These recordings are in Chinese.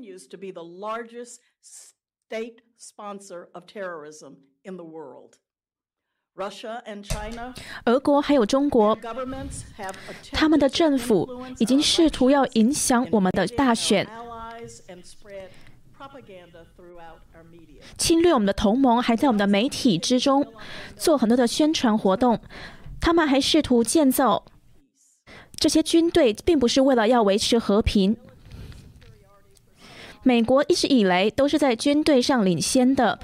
continues to be the largest state sponsor of terrorism in the world. Russia and China 俄国还有中国，他们的政府已经试图要影响我们的大选.侵略我们的同盟，还在我们的媒体之中做很多的宣传活动。他们还试图建造这些军队，并不是为了要维持和平。美国一直以来都是在军队上领先的，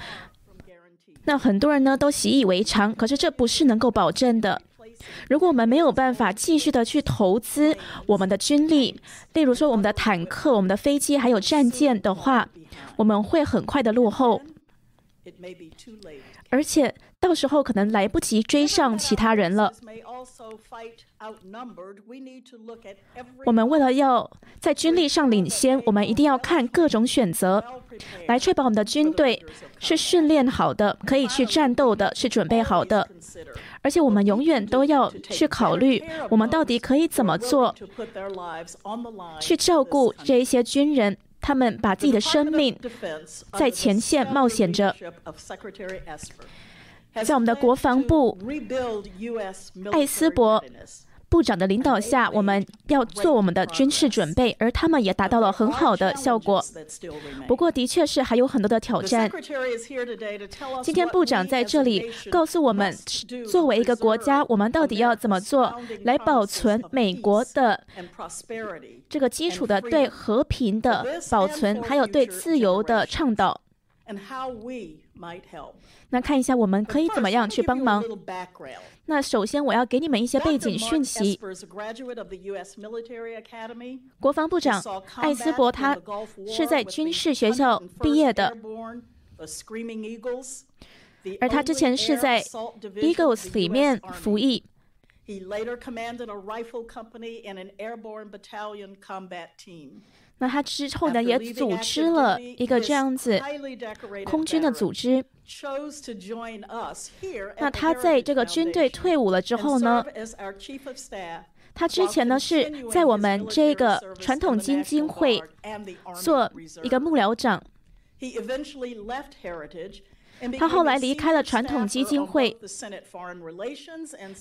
那很多人呢都习以为常，可是这不是能够保证的。如果我们没有办法继续的去投资我们的军力，例如说我们的坦克、我们的飞机还有战舰的话，我们会很快的落后，而且到时候可能来不及追上其他人了。我们为了要在军力上领先我们一定要看各种选择。来确保我们的军队是训练好的可以去战斗的是准备好的。而且我们永远都要去考虑我们到底可以怎么做去照顾这一些军人他们把自己的生命在前线冒险着在我们的国防部艾斯伯部长的领导下我们要做我们的军事准备而他们也达到了很好的效果。不过的确是还有很多的挑战。今天部长在这里告诉我们作为一个国家我们到底要怎么做来保存美国的这个基础的对和平的保存还有对自由的倡导。And how we might help. 那看一下我们可以怎么样去帮忙。那首先我要给你们一些背景讯息。A. 国防部 He 长艾斯 combat 伯 in 他是在军事学校 101st 毕业的，Airborne, Eagles, 而他之前是在 assault division of Eagles the 里 US 面 Army. 服役。那他之后呢，也组织了一个这样子空军的组织。那他在这个军队退伍了之后呢，他之前呢，是在我们这个传统基金会做一个幕僚长。他后来离开了传统基金会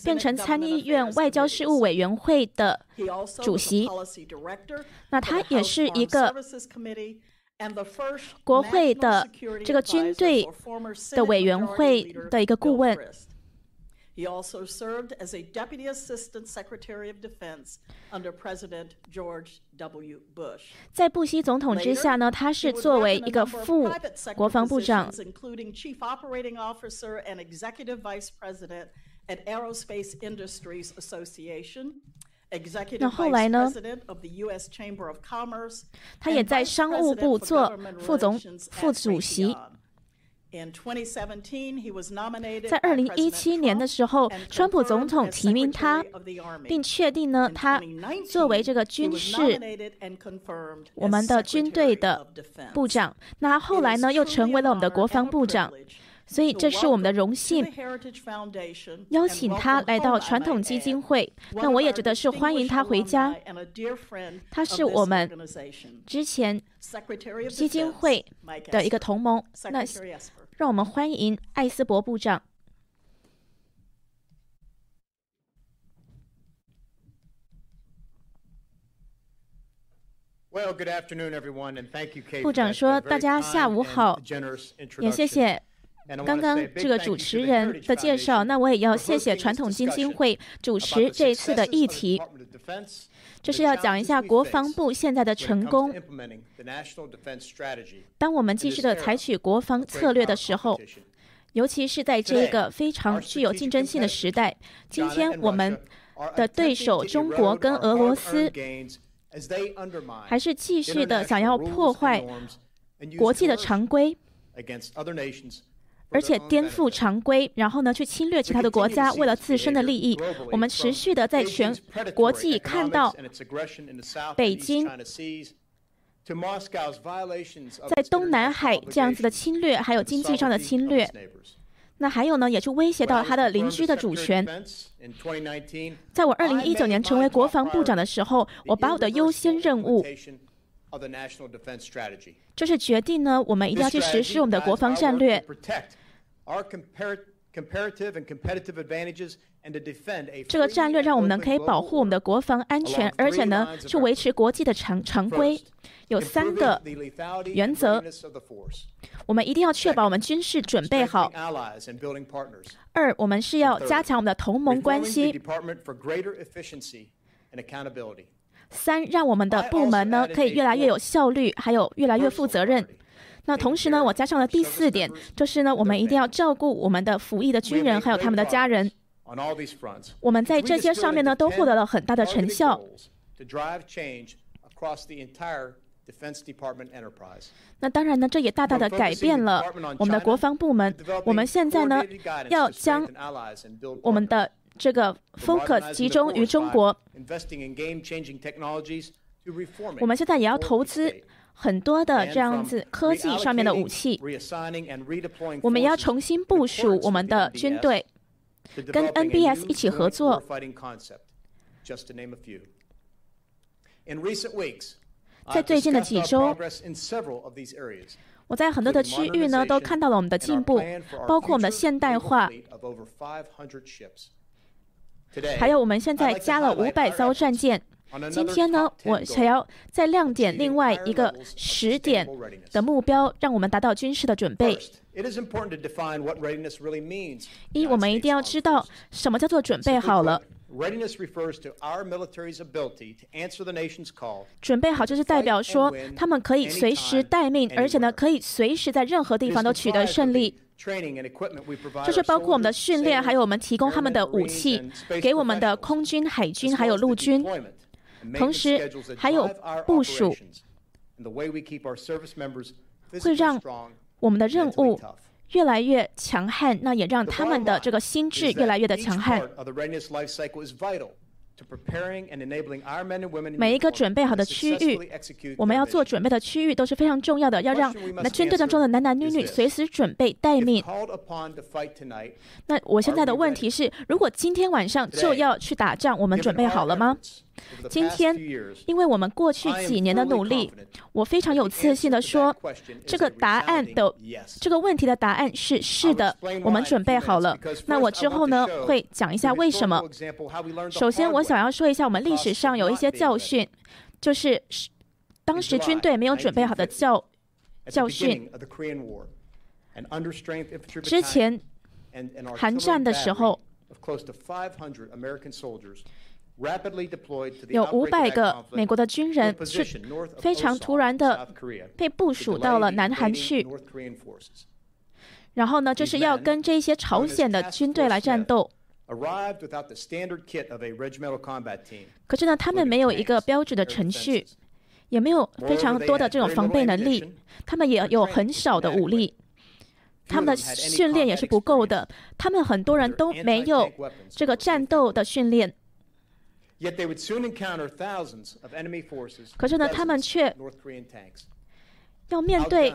变成参议院外交事务委员会的主席。那他也是一个国会的这个军队的委员会的一个顾问。He also served as a Deputy Assistant Secretary of Defense under President George W. Bush. 在布希总统之下呢，他是作为一个副国防部长 positions,，including Chief Operating Officer and Executive Vice President at Aerospace Industries Association. 那后来呢.他也在商务部做副总副主席。在二零一七年的时候川普总统提名他 Secretary of the Army. 并确定呢他作为这个军事我们的军队的部长。那后来呢又成为了我们的国防部长，所以这是我们的荣幸。邀请他来到传统基金会，那我也觉得是欢迎他回家。他是我们之前基金会的一个同盟，那让我们欢迎艾斯伯部长。Well, good afternoon, everyone, and thank you, Kate. 部长说：“大家下午好，也谢谢刚刚这个主持人的介绍。那我也要谢谢传统基金会主持这一次的议题，这是要讲一下国防部现在的成功。当我们继续的采取国防策略的时候，尤其是在这个非常具有竞争性的时代，今天我们的对手中国跟俄罗斯。”还是继续的想要破坏国际的常规，而且颠覆常规，然后呢去侵略其他的国家，为了自身的利益。我们持续的在全国际看到北京在东南海这样子的侵略，还有经济上的侵略。那还有呢，也是威胁到他的邻居的主权。在我二零一九年成为国防部长的时候，我把我的优先任务就是决定呢，我们一定要去实施我们的国防战略。这个战略让我们呢可以保护我们的国防安全，而且呢去维持国际的常常规。有三个原则，我们一定要确保我们军事准备好。二，我们是要加强我们的同盟关系。三，让我们的部门呢可以越来越有效率，还有越来越负责任。那同时呢，我加上了第四点，就是呢，我们一定要照顾我们的服役的军人，还有他们的家人。我们在这些上面呢，都获得了很大的成效。那当然呢，这也大大的改变了我们的国防部门。我们现在呢，要将我们的这个 focus 集中于中国。我们现在也要投资很多的这样子科技上面的武器。我们要重新部署我们的军队，跟 NBS 一起合作。在最近的几周，我在很多的区域呢都看到了我们的进步，包括我们的现代化，还有我们现在加了五百艘战舰。今天呢，我想要再亮点另外一个十点的目标，让我们达到军事的准备。一，我们一定要知道什么叫做准备好了。准备好就是代表说，他们可以随时待命，而且呢，可以随时在任何地方都取得胜利。就是包括我们的训练，还有我们提供他们的武器，给我们的空军、海军还有陆军，同时还有部署，会让我们的任务。越来越强悍，那也让他们的这个心智越来越的强悍。每一个准备好的区域，我们要做准备的区域都是非常重要的，要让那军队当中的男男女女随时准备待命。那我现在的问题是，如果今天晚上就要去打仗，我们准备好了吗？今天，因为我们过去几年的努力，我非常有自信的说，这个答案的这个问题的答案是是的，我们准备好了。那我之后呢会讲一下为什么。首先，我想要说一下我们历史上有一些教训，就是当时军队没有准备好的教教训。之前韩战的时候。有五百个美国的军人是非常突然的被部署到了南韩去，然后呢，就是要跟这些朝鲜的军队来战斗。可是呢，他们没有一个标准的程序，也没有非常多的这种防备能力，他们也有很少的武力，他们的训练也是不够的，他们很多人都没有这个战斗的训练。可是呢，他们却要面对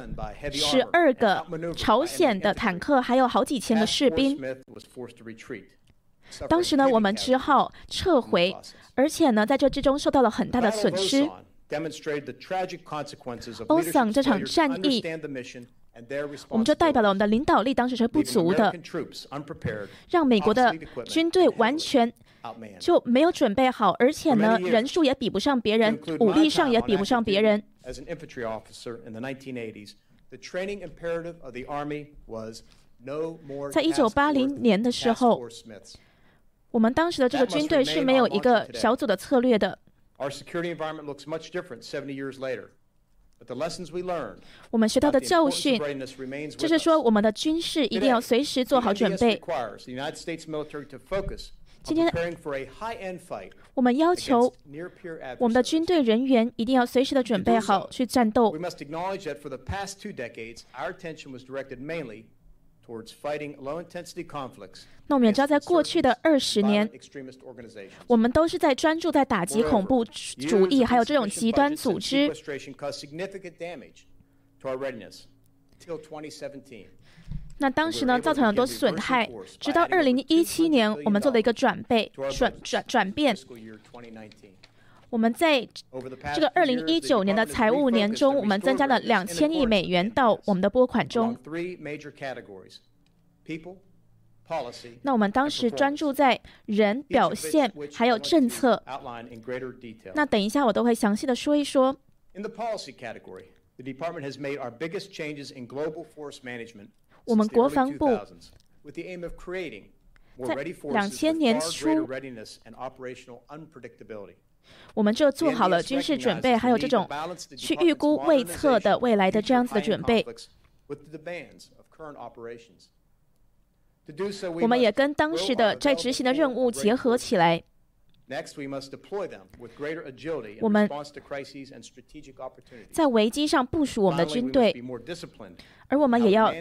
十二个朝鲜的坦克，还有好几千个士兵。当时呢，我们只好撤回，而且呢，在这之中受到了很大的损失。欧桑这场战役，我们就代表了我们的领导力当时是不足的，让美国的军队完全。就没有准备好，而且呢，人数也比不上别人，武力上也比不上别人。在一九八零年的时候，我们当时的这个军队是没有一个小组的策略的。我们学到的教训就是说，我们的军事一定要随时做好准备。今天，我们要求我们的军队人员一定要随时的准备好去战斗。那我们也知道，在过去的二十年，我们都是在专注在打击恐怖主义，还有这种极端组织。那当时呢，造成很多损害。直到二零一七年，我们做了一个转备、转转转变。我们在这个二零一九年的财务年中，我们增加了两千亿美元到我们的拨款中。那我们当时专注在人、表现还有政策。那等一下我都会详细的说一说。我们国防部在两千年初。我们就做好了军事准备，还有这种去预估未测的未来的这样子的准备。我们也跟当时的在执行的任务结合起来。我们在危机上部署我们的军队，而我们也要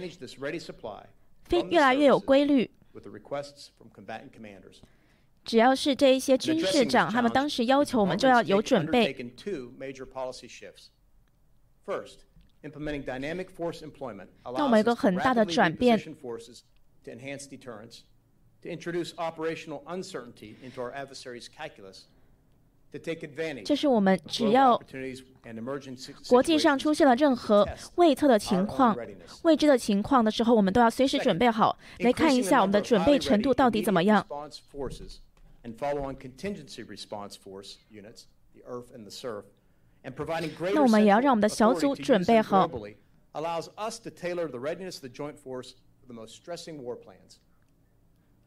非越来越有规律。只要是这一些军事长，他们当时要求我们就要有准备。那我们有个很大的转变。这是我们只要国际上出现了任何未测的情况、未知的情况的时候，我们都要随时准备好。来看一下我们的准备程度到底怎么样。and follow-on contingency response force units, the ERF and the SURF, and providing greater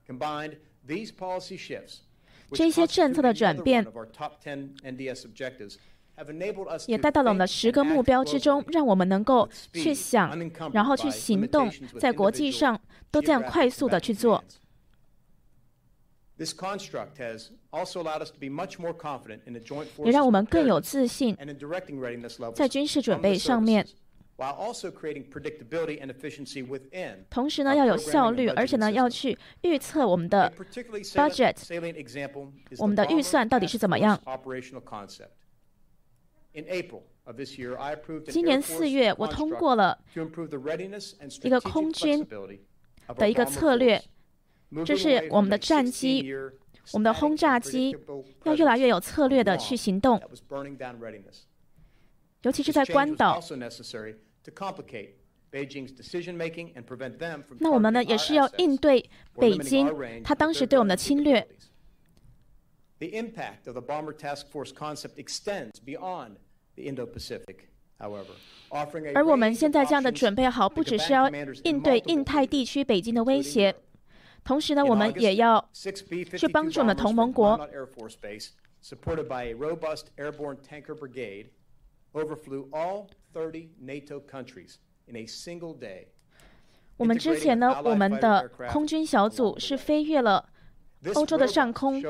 globally allows us to tailor the readiness of the joint force for the most stressing war plans. Combined, these policy shifts, which constitute of our top 10 NDS objectives, 也带到了我们的十个目标之中，让我们能够去想，然后去行动，在国际上都这样快速的去做。也让我们更有自信，在军事准备上面。同时呢，要有效率，而且呢，要去预测我们的 budget，我们的预算到底是怎么样。今年四月，我通过了一个空军的一个策略。这是我们的战机，我们的轰炸机要越来越有策略的去行动，尤其是在关岛。那我们呢，也是要应对北京他当时对我们的侵略。而我们现在这样的准备好，不只是要应对印太地区北京的威胁。同时呢，我们也要去帮助我们的同盟国。我们之前呢，我们的空军小组是飞越了欧洲的上空，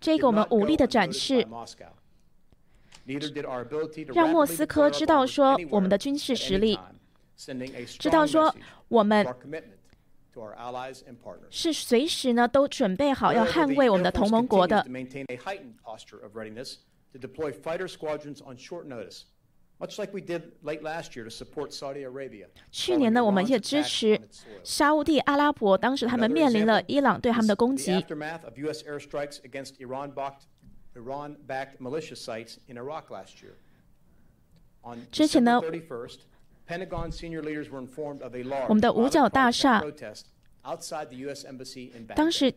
这个我们武力的展示，让莫斯科知道说我们的军事实力，知道说我们。是随时呢都准备好要捍卫我们的同盟国的。去年呢，我们也支持沙地阿拉伯，当时他们面临了伊朗对他们的攻击。之前呢。我们的五角大厦，当时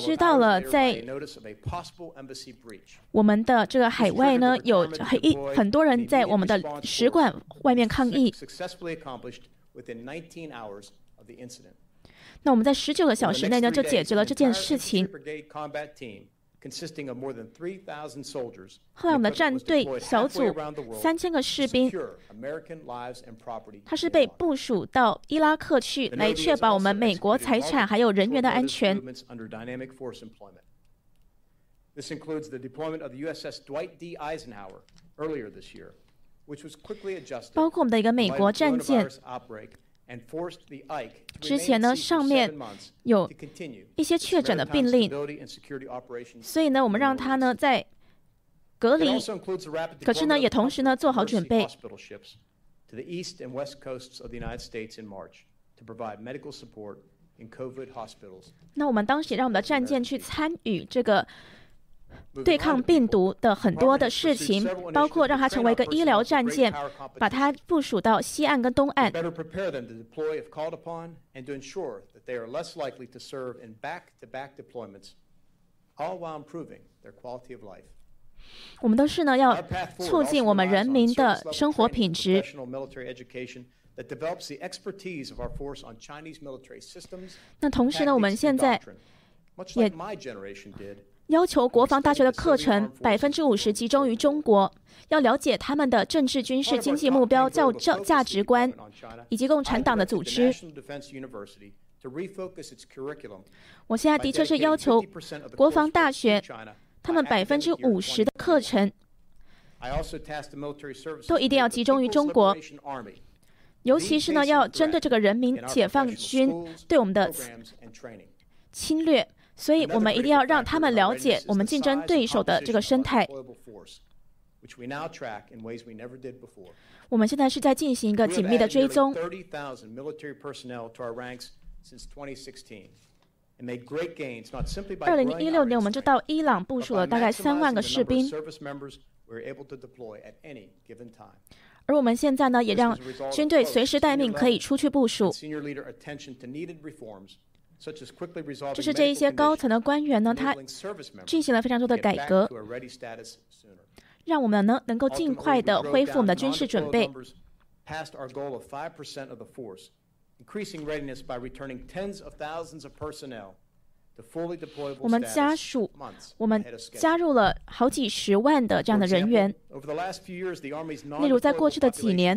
知道了，在我们的这个海外呢，有很一很多人在我们的使馆外面抗议。那我们在十九个小时内呢，就解决了这件事情。后来，我们的战队小组三千个士兵，他是被部署到伊拉克去，来确保我们美国财产还有人员的安全。包括我们的一个美国战舰。之前呢，上面有一些确诊的病例，所以呢，我们让他呢在隔离，可是呢，也同时呢做好准备。那我们当时让我们的战舰去参与这个对抗病毒的很多的事情，包括让它成为一个医疗战舰，把它部署到西岸跟东岸。我们都是呢，要促进我们人民的生活品质。那同时呢，我们现在也要求国防大学的课程百分之五十集中于中国，要了解他们的政治、军事、经济目标、教教价值观，以及共产党的组织。我现在的确是要求国防大学他们百分之五十的课程都一定要集中于中国。尤其是呢，要针对这个人民解放军对我们的侵略，所以我们一定要让他们了解我们竞争对手的这个生态。我们现在是在进行一个紧密的追踪。二零一六年，我们就到伊朗部署了大概三万个士兵。而我们现在呢，也让军队随时待命，可以出去部署。就是这一些高层的官员呢，他进行了非常多的改革，让我们呢能够尽快的恢复我们的军事准备。我们家属，我们加入了好几十万的这样的人员。例如，在过去的几年，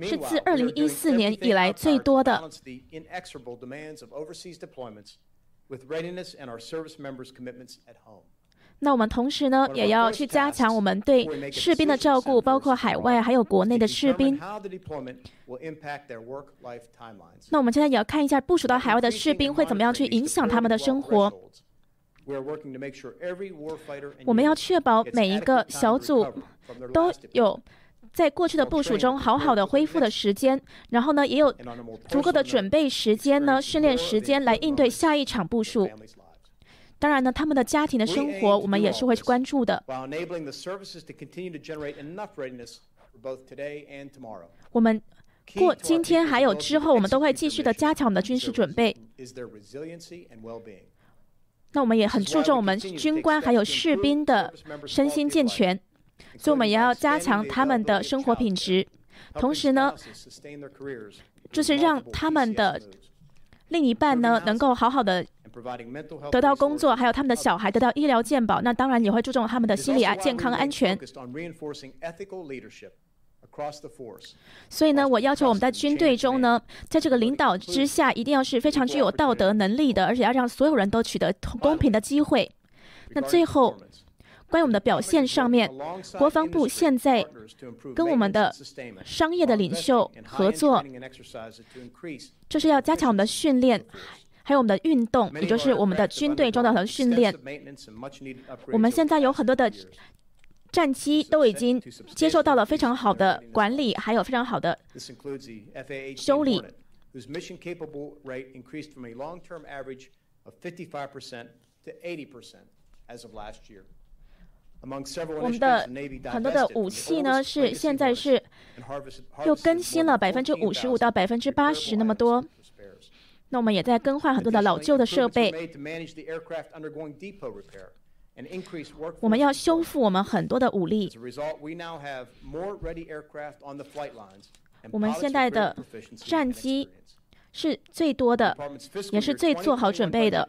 是自二零一四年以来最多的。那我们同时呢，也要去加强我们对士兵的照顾，包括海外还有国内的士兵。那我们现在也要看一下部署到海外的士兵会怎么样去影响他们的生活。我们要确保每一个小组都有在过去的部署中好好的恢复的时间，然后呢，也有足够的准备时间呢，训练时间来应对下一场部署。当然呢，他们的家庭的生活，我们也是会去关注的。我们过今天还有之后，我们都会继续的加强我们的军事准备。那我们也很注重我们军官还有士兵的身心健全，所以我们也要加强他们的生活品质。同时呢，就是让他们的另一半呢，能够好好的。得到工作，还有他们的小孩得到医疗健保，那当然也会注重他们的心理啊健康安全。所以呢，我要求我们在军队中呢，在这个领导之下，一定要是非常具有道德能力的，而且要让所有人都取得公平的机会。那最后，关于我们的表现上面，国防部现在跟我们的商业的领袖合作，就是要加强我们的训练。还有我们的运动，也就是我们的军队中的训练。我们现在有很多的战机都已经接受到了非常好的管理，还有非常好的修理。我们的很多的武器呢，是现在是又更新了百分之五十五到百分之八十那么多。那我们也在更换很多的老旧的设备。我们要修复我们很多的武力。我们现在的战机是最多的，也是最做好准备的。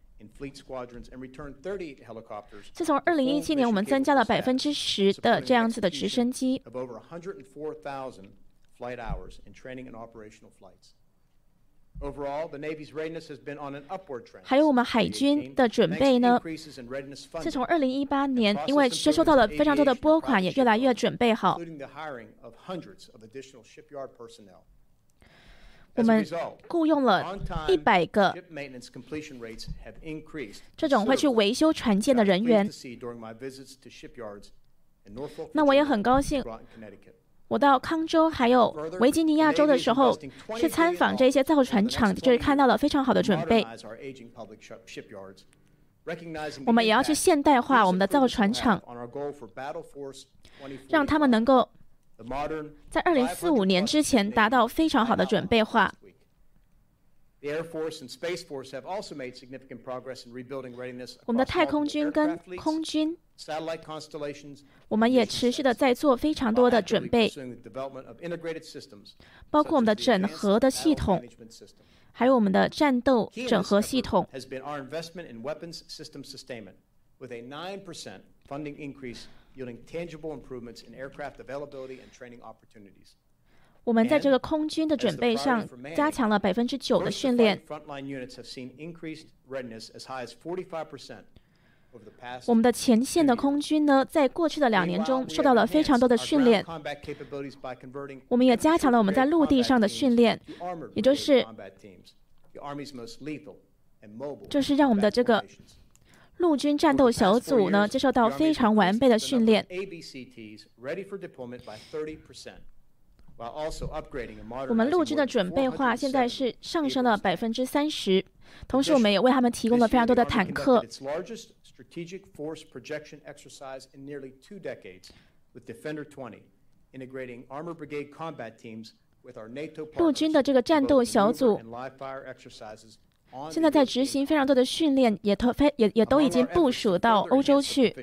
helicopter's mission capable rate by nearly 10% since fiscal year 2017 in fleet squadrons and returned 38 helicopters 自从二零一七年，我们增加了百分之十的这样子的直升机，of over 104,000 flight hours in training and operational flights. Overall, the Navy's readiness has been on an upward trend. 还有我们海军的准备呢 Thanks to increases in readiness 自 funding, 从二零一八年，因为接收到了非常多的拨款，也越来越准备好。我们雇佣了一百个这种会去维修船舰的人员。那我也很高兴我到康州还有维吉尼亚州的时候去参访这些造船厂就是看到了非常好的准备。我们也要去现代化我们的造船厂让他们能够在2045年之前达到非常好的准备化。我们的太空军跟空军，我们也持续的在做非常多的准备，包括我们的整合的系统，还有我们的战斗整合系统。Has been our investment in weapons system sustainment, with a 9% funding increase yielding tangible improvements in aircraft availability and training opportunities. 我们在这个空军的准备上加强了百分之九的训练。First frontline units have seen increased readiness as high as 45% over the past 我们的前线的空军呢，在过去的两年中受到了非常多的训练我们也加强了我们在陆地上的训练也就是就是让我们的这个.陆军战斗小组呢，接受到非常完备的训练。ABCTs ready for deployment by 30%, while also upgrading and 我们陆军的准备化现在是上升了百分之三十，同时我们也为他们提供了非常多的坦克 strategic force projection exercise in nearly two decades with Defender 20, integrating armor brigade combat teams with our NATO 陆军的这个战斗小组现在在执行非常多的训练，也都分，也也都已经部署到欧洲去。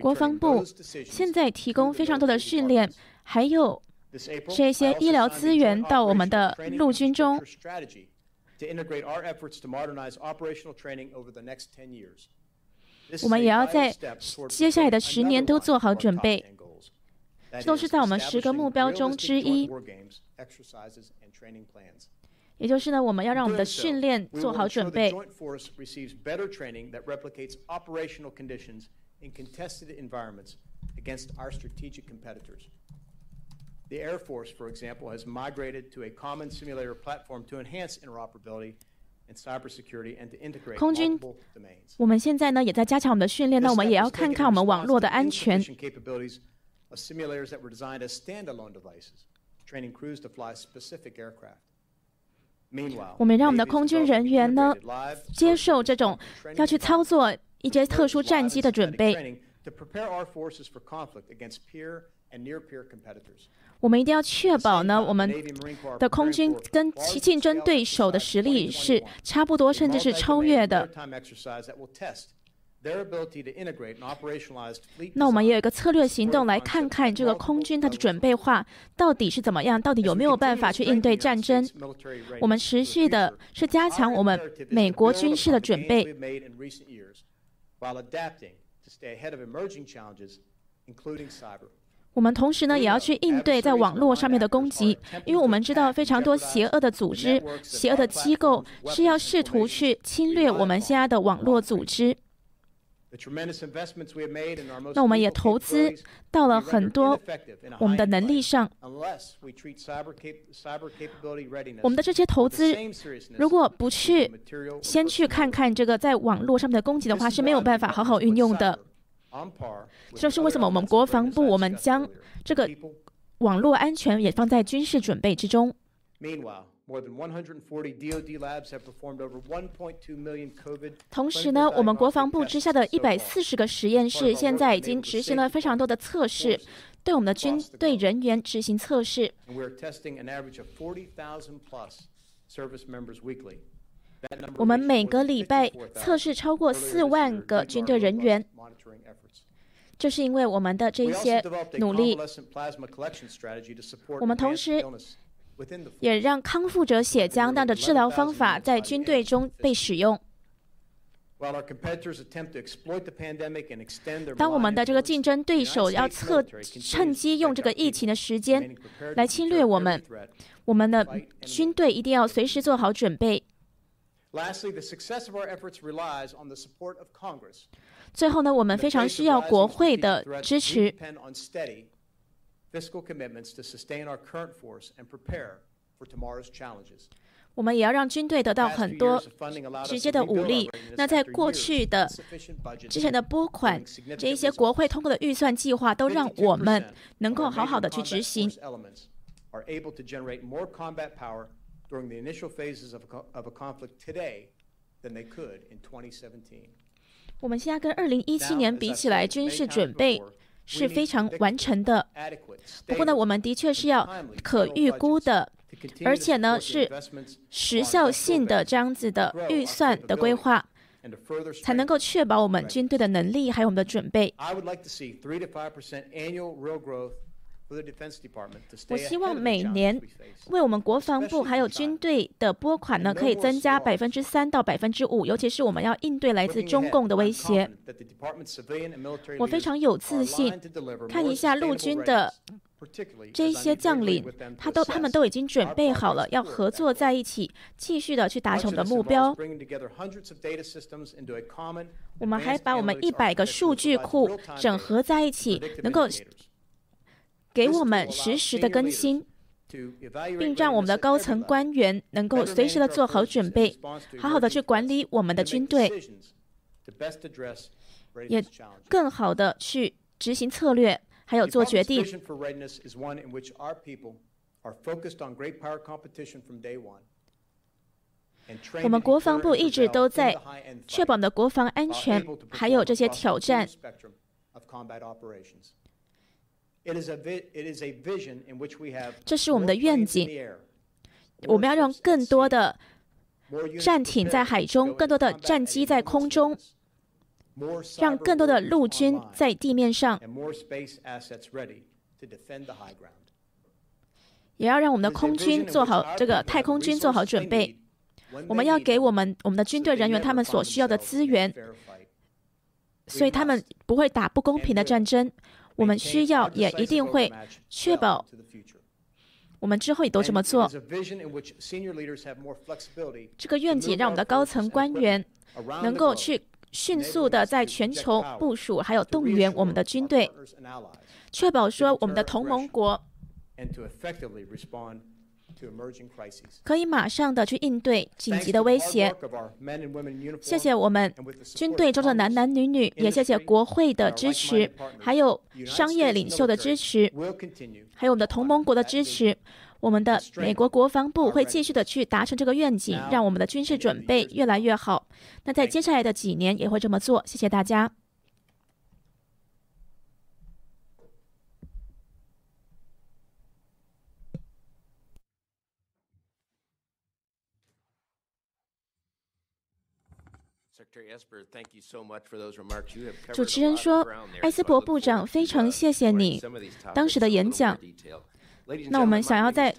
国防部现在提供非常多的训练，还有这些医疗资源到我们的陆军中。我们也要在接下来的十年都做好准备。这都是在我们十个目标中之一.也就是呢，我们要让我们的训练做好准备。Joint Force receives better training that replicates operational conditions in contested environments against our strategic competitors. The Air Force, for example, has migrated to a common simulator platform to enhance interoperability and cybersecurity and to integrate multiple domains. 我们现在呢也在加强我们的训练，那我们也要看看我们网络的安全。capabilities of simulators that were designed as standalone devices, training crews to fly specific aircraft. Meanwhile, 我们让我们的空军人员呢接受这种要去操作一些特殊战机的准备。training to prepare our forces for conflict against peer and near-peer competitors. 我们一定要确保呢，我们的空军跟其竞争对手的实力是差不多，甚至是超越的。那我们也有一个策略行动，来看看这个空军它的准备化到底是怎么样，到底有没有办法去应对战争。我们持续的是加强我们美国军事的准备，我们同时呢也要去应对在网络上面的攻击，因为我们知道非常多邪恶的组织、邪恶的机构是要试图去侵略我们现在的网络组织。那我们也投资到了很多我们的能力上。我们的这些投资如果不去先去看看这个在网络上面的供给的话是没有办法好好运用的这是为什么我们国防部我们将这个网络安全也放在军事准备之中。Meanwhile, more than 140 DoD labs have performed over 1.2 million COVID 同时呢，我们国防部之下的一百.四十个实验室现在已经执行了非常多的测试，对我们的军队人员执行测试。we're testing an average of 40,000 plus service members weekly. 我们每个礼拜测试超过四万个军队人员，这是因为我们的这些努力。我们同时也让康复者血浆弹的治疗方法在军队中被使用。当我们的这个竞争对手要测趁机用这个疫情的时间来侵略我们，我们的军队一定要随时做好准备。最后呢，我们非常需要国会的支持。我们也要让军队得到很多直接的武力。那在过去的之前的拨款，这一些国会通过的预算计划，都让我们能够好好的去执行。我们现在跟二零一七年比起来，军事准备是非常完成的。不过呢，我们的确是要可预估的，而且呢是时效性的这样子的预算的规划，才能够确保我们军队的能力还有我们的准备。我希望每年为我们国防部还有军队的拨款呢，可以增加百分之三到百分之五，尤其是我们要应对来自中共的威胁。我非常有自信，看一下陆军的这些将领，他都他们都已经准备好了，要合作在一起，继续的去达成我们的目标。我们还把我们一百个数据库整合在一起，能够。给我们实时的更新，并让我们的高层官员能够随时的做好准备，好好的去管理我们的军队，也更好的去执行策略，还有做决定。我们国防部一直都在确保我们的国防安全，还有这些挑战。这是我们的愿景。我们要让更多的战艇在海中，更多的战机在空中，让更多的陆军在地面上，也要让我们的空军做好这个太空军做好准备。我们要给我们我们的军队人员他们所需要的资源，所以他们不会打不公平的战争。我们需要，也一定会确保，我们之后也都这么做。这个愿景让我们的高层官员能够去迅速的在全球部署，还有动员我们的军队，确保说我们的同盟国。可以马上的去应对紧急的威胁。谢谢我们军队中的男男女女，也谢谢国会的支持，还有商业领袖的支持，还有我们的同盟国的支持。我们的美国国防部会继续的去达成这个愿景，让我们的军事准备越来越好。那在接下来的几年也会这么做。谢谢大家。主持人说：“埃斯珀部长，非常谢谢你当时的演讲。那我们想要再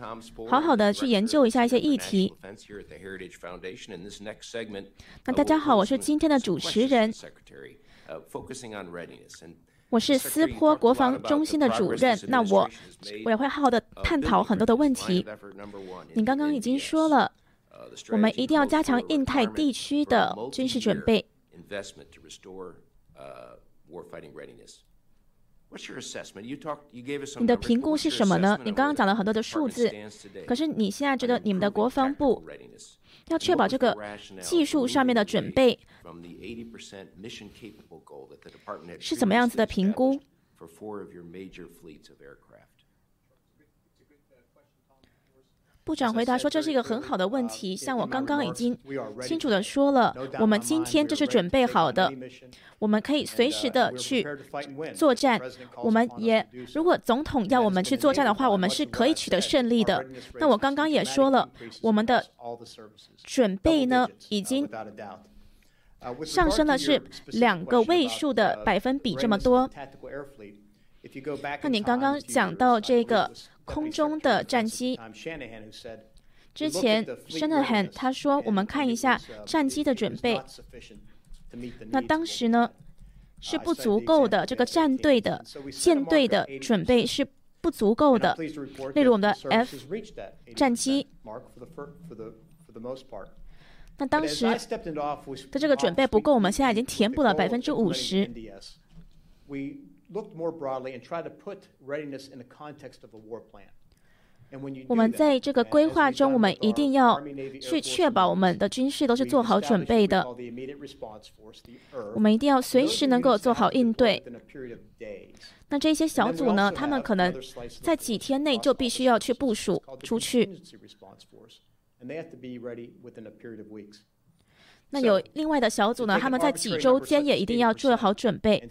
好好的去研究一下一些议题。那大家好，我是今天的主持人，我是斯坡国防中心的主任。那我我也会好好的探讨很多的问题。你刚刚已经说了。”我们一定要加强印太地区的军事准备。你的评估是什么呢？你刚刚讲了很多的数字，可是你现在觉得你们的国防部要确保这个技术上面的准备是怎么样子的评估？部长回答说：“这是一个很好的问题。像我刚刚已经清楚的说了，我们今天就是准备好的，我们可以随时的去作战。我们也，如果总统要我们去作战的话，我们是可以取得胜利的。那我刚刚也说了，我们的准备呢，已经上升了是两个位数的百分比这么多。那您刚刚讲到这个。”空中的战机，之前 Shanahan 他说，我们看一下战机的准备。那当时呢是不足够的，这个战队的舰队的准备是不足够的。例如我们的 F 战机，那当时的这个准备不够，我们现在已经填补了百分之五十。我们在这个规划中，我们一定要去确保我们的军事都是做好准备的。我们一定要随时能够做好应对。那这些小组呢？他们可能在几天内就必须要去部署出去。那有另外的小组呢？他们在几周间也一定要做好准备。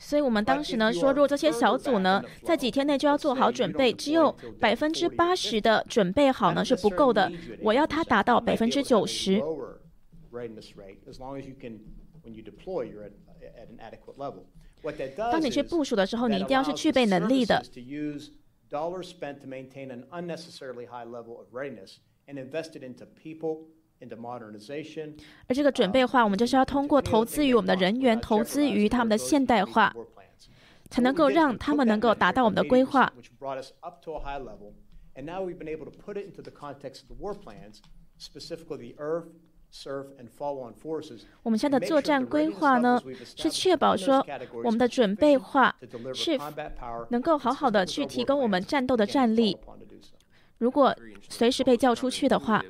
所以，我们当时呢说，如果这些小组呢在几天内就要做好准备，只有百分之八十的准备好呢是不够的。我要它达到百分之九十。当你去部署的时候，你一定要是具备能力的。而这个准备化，我们就是要通过投资于我们的人员，投资于他们的现代化，才能够让他们能够达到我们的规划。我们现在的作战规划呢，是确保说我们的准备化是能够好好的去提供我们战斗的战力。如果随时被叫出去的话，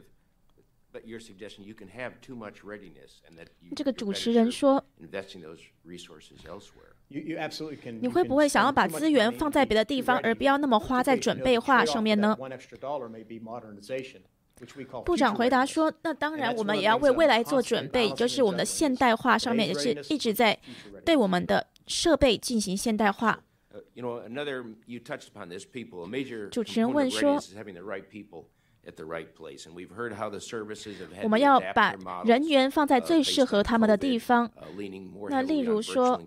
这个主持人说，你会不会想要把资源放在别的地方，而不要那么花在准备化上面呢？部长回答说：“那当然，我们也要为未来做准备，就是我们的现代化上面也是一直在对我们的设备进行现代化。”主持人问说：“我们要把人员放在最适合他们的地方。那例如说。”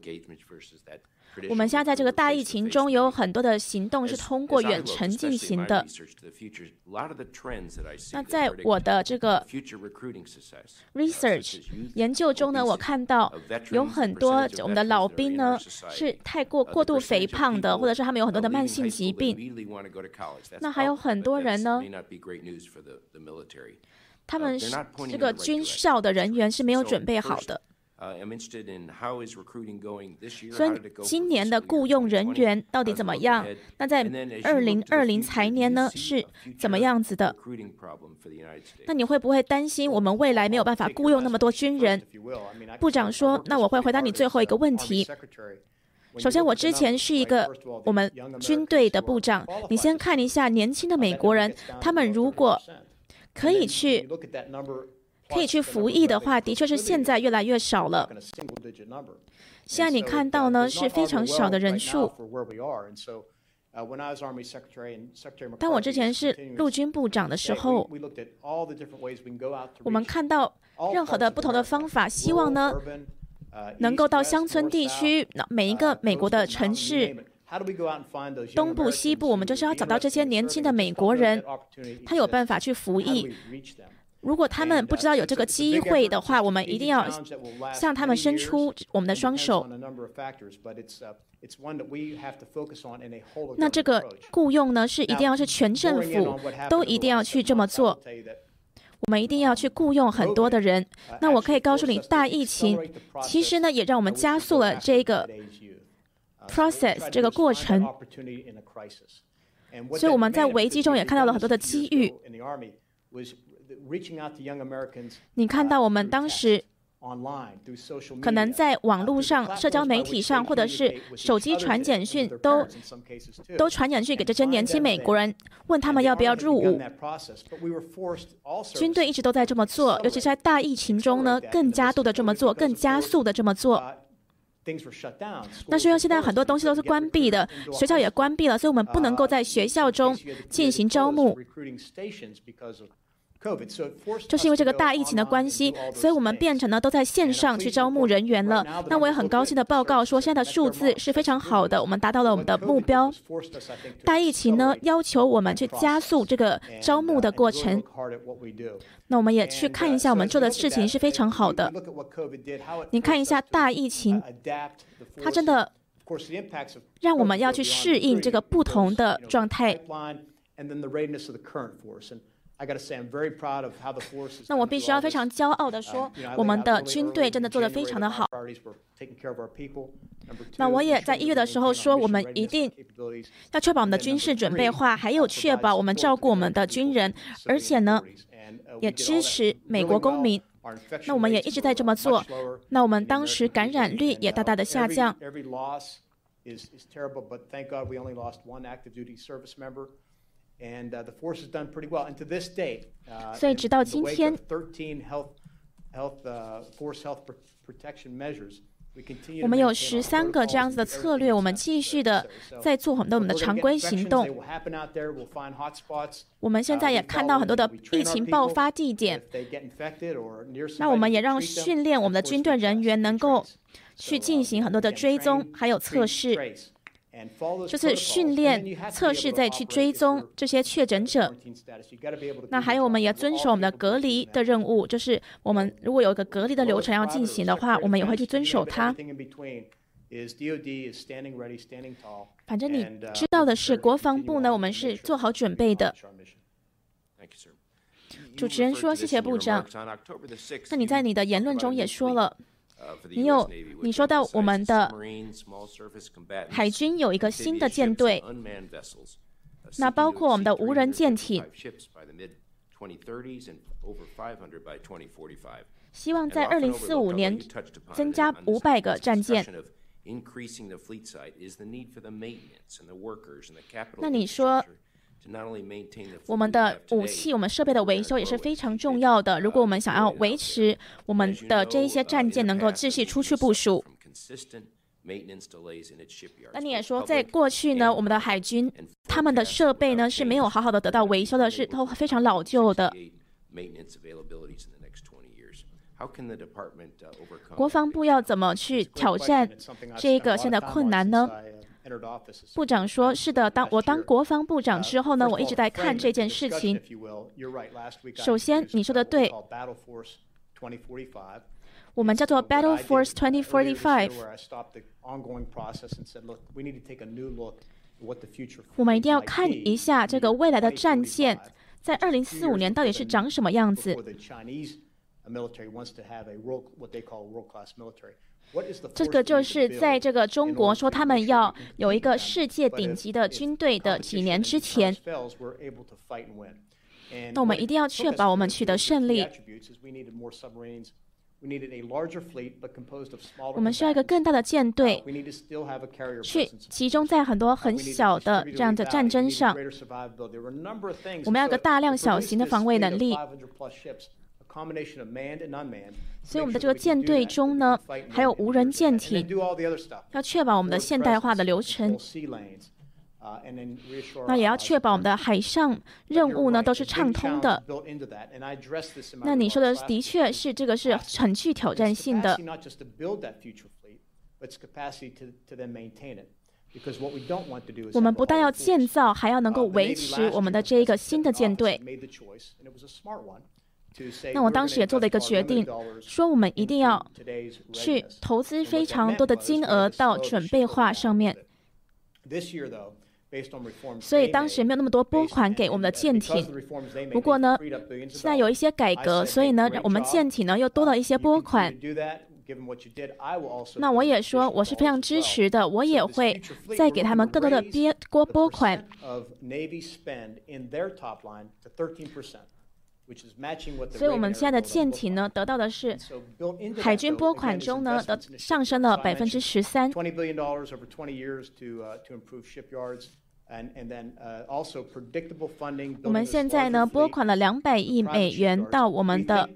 我们现在在这个大疫情中，有很多的行动是通过远程进行的。那在我的这个 research 研究中呢，我看到有很多我们的老兵呢是太过过度肥胖的，或者是他们有很多的慢性疾病。那还有很多人呢，他们是这个军校的人员是没有准备好的。所以今年的雇佣人员到底怎么样？那在二零二零财年呢是怎么样子的？那你会不会担心我们未来没有办法雇佣那么多军人？部长说：“那我会回答你最后一个问题。首先，我之前是一个我们军队的部长。你先看一下年轻的美国人，他们如果可以去。”可以去服役的话，的确是现在越来越少了。现在你看到呢，是非常少的人数。当我之前是陆军部长的时候，我们看到任何的不同的方法，希望呢能够到乡村地区，每一个美国的城市，东部、西部，我们就是要找到这些年轻的美国人，他有办法去服役。如果他们不知道有这个机会的话，我们一定要向他们伸出我们的双手。那这个雇佣呢，是一定要是全政府都一定要去这么做。我们一定要去雇佣很多的人。那我可以告诉你，大疫情其实呢，也让我们加速了这个 process 这个过程。所以我们在危机中也看到了很多的机遇。你看到我们当时可能在网络上、社交媒体上，或者是手机传简讯，都都传简讯给这些年轻美国人，问他们要不要入伍。军队一直都在这么做，尤其是在大疫情中呢，更加度的这么做，更加速的这么做。那是因为现在很多东西都是关闭的，学校也关闭了，所以我们不能够在学校中进行招募。就是因为这个大疫情的关系，所以我们变成了都在线上去招募人员了。那我也很高兴的报告说，现在的数字是非常好的，我们达到了我们的目标。大疫情呢，要求我们去加速这个招募的过程。那我们也去看一下，我们做的事情是非常好的。你看一下大疫情，它真的让我们要去适应这个不同的状态。那我必须要非常骄傲的说，我们的军队真的做得非常的好。那我也在一月的时候说，我们一定要确保我们的军事准备化，还有确保我们照顾我们的军人，而且呢，也支持美国公民。那我们也一直在这么做。那我们当时感染率也大大的下降。所以直到今天，我们有十三个这样子的策略，我们继续的在做很多我们的常规行动。我们现在也看到很多的疫情爆发地点，那我们也让训练我们的军队人员能够去进行很多的追踪，还有测试。就是训练、测试，再去追踪这些确诊者。那还有，我们也遵守我们的隔离的任务，就是我们如果有一个隔离的流程要进行的话，我们也会去遵守它。反正你知道的是，国防部呢，我们是做好准备的。主持人说：“谢谢部长。”那你在你的言论中也说了。你有你说到我们的海军有一个新的舰队，那包括我们的无人舰艇，希望在二零四五年增加五百个战舰。那你说？我们的武器、我们设备的维修也是非常重要的。如果我们想要维持我们的这一些战舰能够继续出去部署，那你也说，在过去呢，我们的海军他们的设备呢是没有好好的得到维修的，是都非常老旧的。国防部要怎么去挑战这个现在困难呢？部长说：“是的，当我当国防部长之后呢，我一直在看这件事情。首先，你说的对，我们叫做 Battle Force 2045。我们一定要看一下这个未来的战舰在二零四五年到底是长什么样子。”这个就是在这个中国说他们要有一个世界顶级的军队的几年之前，那我们一定要确保我们取得胜利。我们需要一个更大的舰队，去集中在很多很小的这样的战争上。我们要个大量小型的防卫能力。所以我们的这个舰队中呢，还有无人舰艇，要确保我们的现代化的流程。那也要确保我们的海上任务呢都是畅通的。那你说的的确是这个是很具挑战性的。我们不但要建造，还要能够维持我们的这一个新的舰队。那我当时也做了一个决定，说我们一定要去投资非常多的金额到准备化上面。所以当时没有那么多拨款给我们的舰艇。不过呢，现在有一些改革，所以呢，我们舰艇呢又多了一些拨款。那我也说我是非常支持的，我也会再给他们更多的拨拨款。所以我们现在的舰艇呢，得到的是海军拨款中呢的上升了百分之十三。我们现在呢拨款了两百亿美元到我们的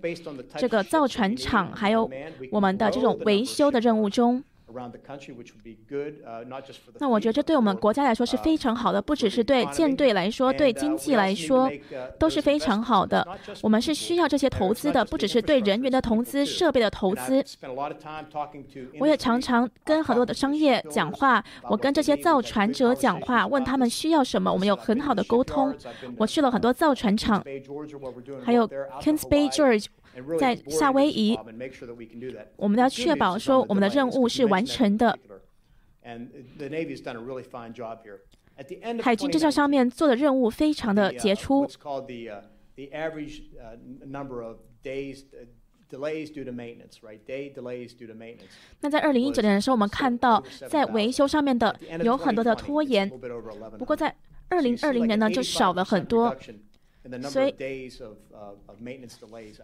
这个造船厂，还有我们的这种维修的任务中。那我觉得这对我们国家来说是非常好的，不只是对舰队来说，对经济来说都是非常好的。我们是需要这些投资的，不只是对人员的投资、设备的投资。我也常常跟很多的商业讲话，我跟这些造船者讲话，问他们需要什么，我们有很好的沟通。我去了很多造船厂，还有 Kings Bay George。在夏威夷，我们要确保说我们的任务是完成的。海军这项上面做的任务非常的杰出。那在二零一九年的时候，我们看到在维修上面的有很多的拖延，不过在二零二零年呢就少了很多。所以，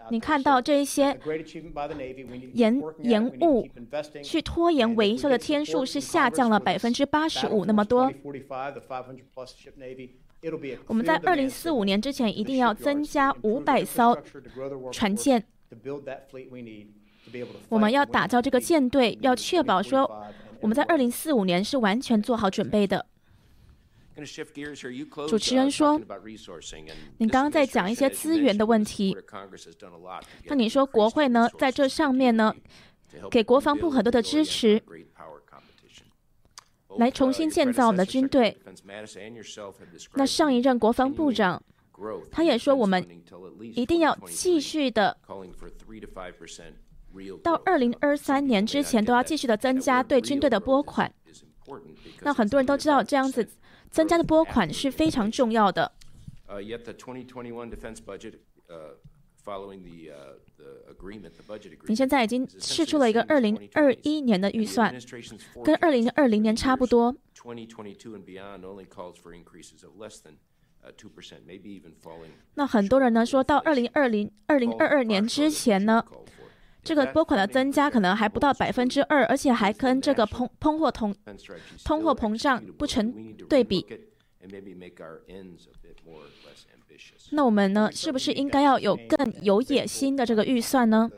你看到这一些延延误、去拖延维修的天数是下降了百分之八十五那么多。我们在二零四五年之前一定要增加五百艘船舰。我们要打造这个舰队，要确保说我们在二零四五年是完全做好准备的。主持人说：“你刚刚在讲一些资源的问题。那你说国会呢，在这上面呢，给国防部很多的支持，来重新建造我们的军队。那上一任国防部长他也说，我们一定要继续的，到二零二三年之前都要继续的增加对军队的拨款。那很多人都知道这样子。”增加的拨款是非常重要的。你现在已经试出了一个二零二一年的预算，跟二零二零年差不多。那很多人呢说到二零二零二零二二年之前呢？这个拨款的增加可能还不到百分之二，而且还跟这个通通货通通货膨胀不成对比。那我们呢，是不是应该要有更有野心的这个预算呢？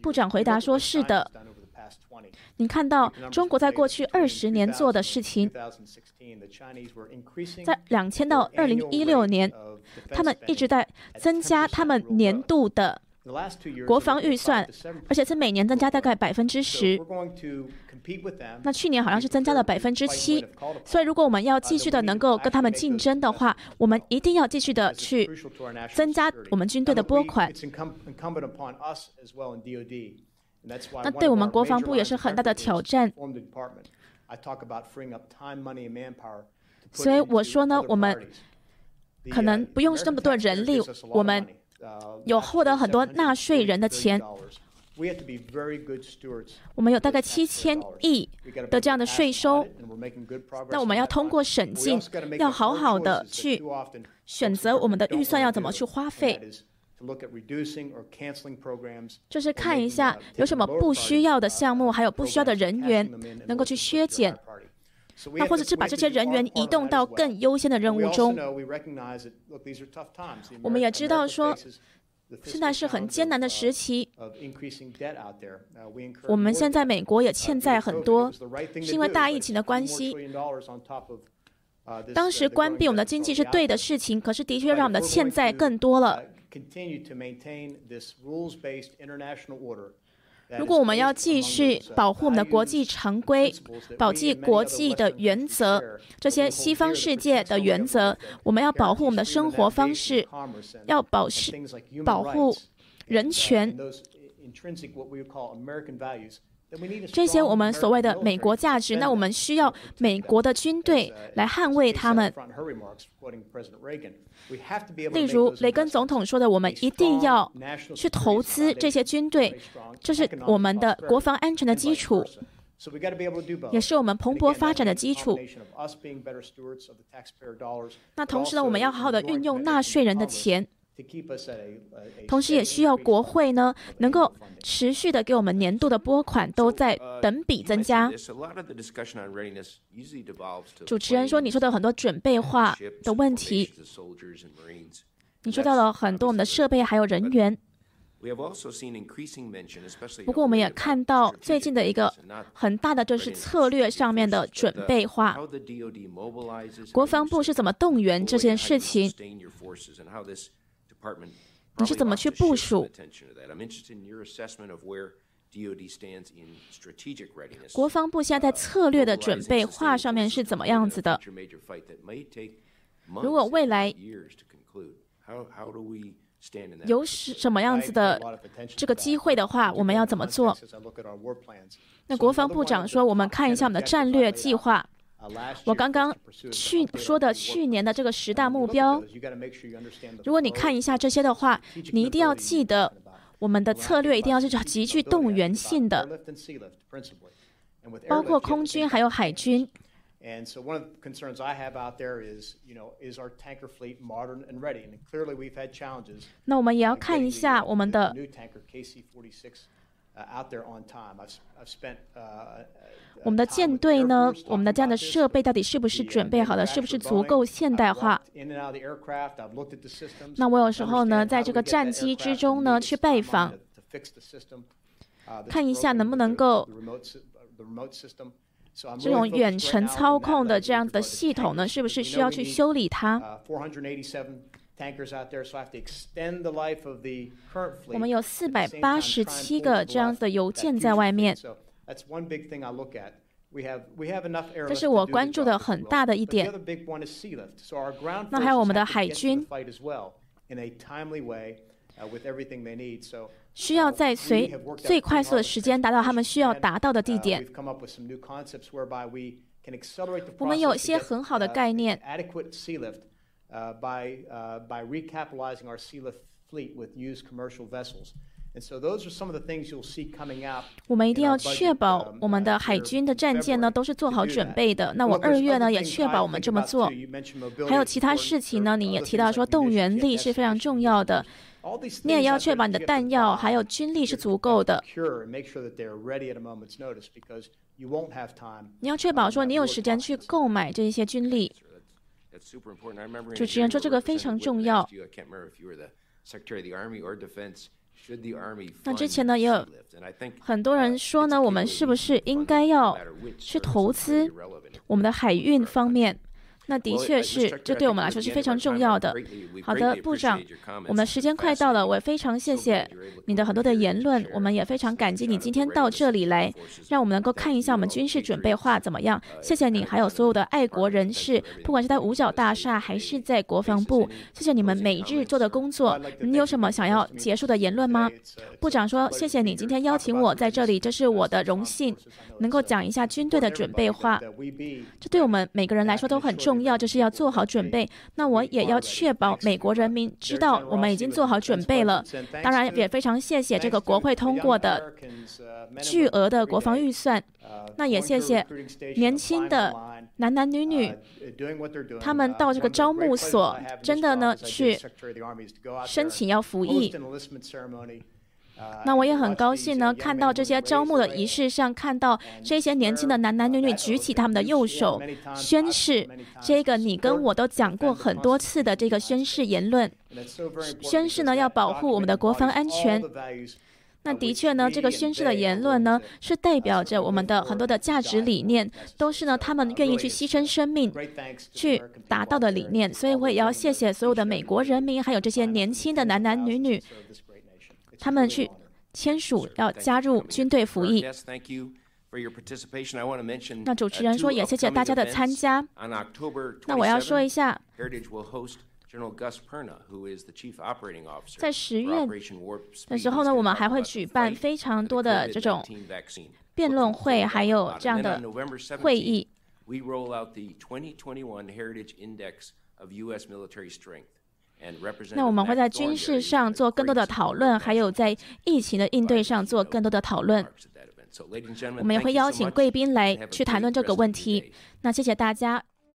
部长回答说：“是的。”你看到中国在过去二十年做的事情，在两千到二零一六年，他们一直在增加他们年度的。国防预算，而且是每年增加大概百分之十。那去年好像是增加了百分之七，所以如果我们要继续的能够跟他们竞争的话，我们一定要继续的去增加我们军队的拨款。那对我们国防部也是很大的挑战。所以我说呢，我们可能不用这么多人力，我们。有获得很多纳税人的钱，我们有大概七千亿的这样的税收，那我们要通过审计，要好好的去选择我们的预算要怎么去花费，就是看一下有什么不需要的项目，还有不需要的人员，能够去削减。那或者是把这些人员移动到更优先的任务中。我们也知道说，现在是很艰难的时期。我们现在美国也欠债很多，是因为大疫情的关系。当时关闭我们的经济是对的事情，可是的确让我们的欠债更多了。如果我们要继续保护我们的国际常规，保记国际的原则，这些西方世界的原则，我们要保护我们的生活方式，要保持保护人权。这些我们所谓的美国价值，那我们需要美国的军队来捍卫他们。例如雷根总统说的：“我们一定要去投资这些军队，这是我们的国防安全的基础，也是我们蓬勃发展的基础。”那同时呢，我们要好好的运用纳税人的钱。同时也需要国会呢能够持续的给我们年度的拨款都在等比增加。主持人说：“你说的很多准备化的问题，你说到了很多我们的设备还有人员。不过我们也看到最近的一个很大的就是策略上面的准备化。国防部是怎么动员这件事情？你是怎么去部署？”国防部现在在策略的准备化上面是怎么样子的？如果未来有什么样子的这个机会的话，我们要怎么做？那国防部长说：“我们看一下我们的战略计划。”我刚刚去说的去年的这个十大目标，如果你看一下这些的话，你一定要记得。我们的策略一定要是极具动员性的，包括空军还有海军。那我们也要看一下我们的。我们的舰队呢？我们的这样的设备到底是不是准备好的？是不是足够现代化？那我有时候呢，在这个战机之中呢，去拜访，看一下能不能够这种远程操控的这样的系统呢，是不是需要去修理它？我们有四百八十七个这样子的邮件在外面。这是我关注的很大的一点。那还有我们的海军，需要在随最快速的时间达到他们需要达到的地点。我们有一些很好的概念。我们一定要确保我们的海军的战舰呢都是做好准备的。那我二月呢也确保我们这么做。还有其他事情呢？你也提到说动员力是非常重要的，你也要确保你的弹药还有军力是足够的。你要确保说你有时间去购买这一些军力。主持人说这个非常重要。那之前呢，也有很多人说呢，我们是不是应该要去投资我们的海运方面？那的确是，这对我们来说是非常重要的。好的，部长，我们时间快到了，我也非常谢谢你的很多的言论，我们也非常感激你今天到这里来，让我们能够看一下我们军事准备化怎么样。谢谢你，还有所有的爱国人士，不管是在五角大厦还是在国防部，谢谢你们每日做的工作。你有什么想要结束的言论吗？部长说：“谢谢你今天邀请我在这里，这是我的荣幸，能够讲一下军队的准备化，这对我们每个人来说都很重。”重要就是要做好准备，那我也要确保美国人民知道我们已经做好准备了。当然也非常谢谢这个国会通过的巨额的国防预算，那也谢谢年轻的男男女女，他们到这个招募所真的呢去申请要服役。那我也很高兴呢，看到这些招募的仪式上，看到这些年轻的男男女女举起他们的右手，宣誓这个你跟我都讲过很多次的这个宣誓言论，宣誓呢要保护我们的国防安全。那的确呢，这个宣誓的言论呢，是代表着我们的很多的价值理念，都是呢他们愿意去牺牲生命去达到的理念。所以我也要谢谢所有的美国人民，还有这些年轻的男男女女。他们去签署要加入军队服役。那主持人说也谢谢大家的参加。那我要说一下，在十月的时候呢，我们还会举办非常多的这种辩论会，还有这样的会议。那我们会在军事上做更多的讨论，还有在疫情的应对上做更多的讨论。我们也会邀请贵宾来去谈论这个问题。那谢谢大家。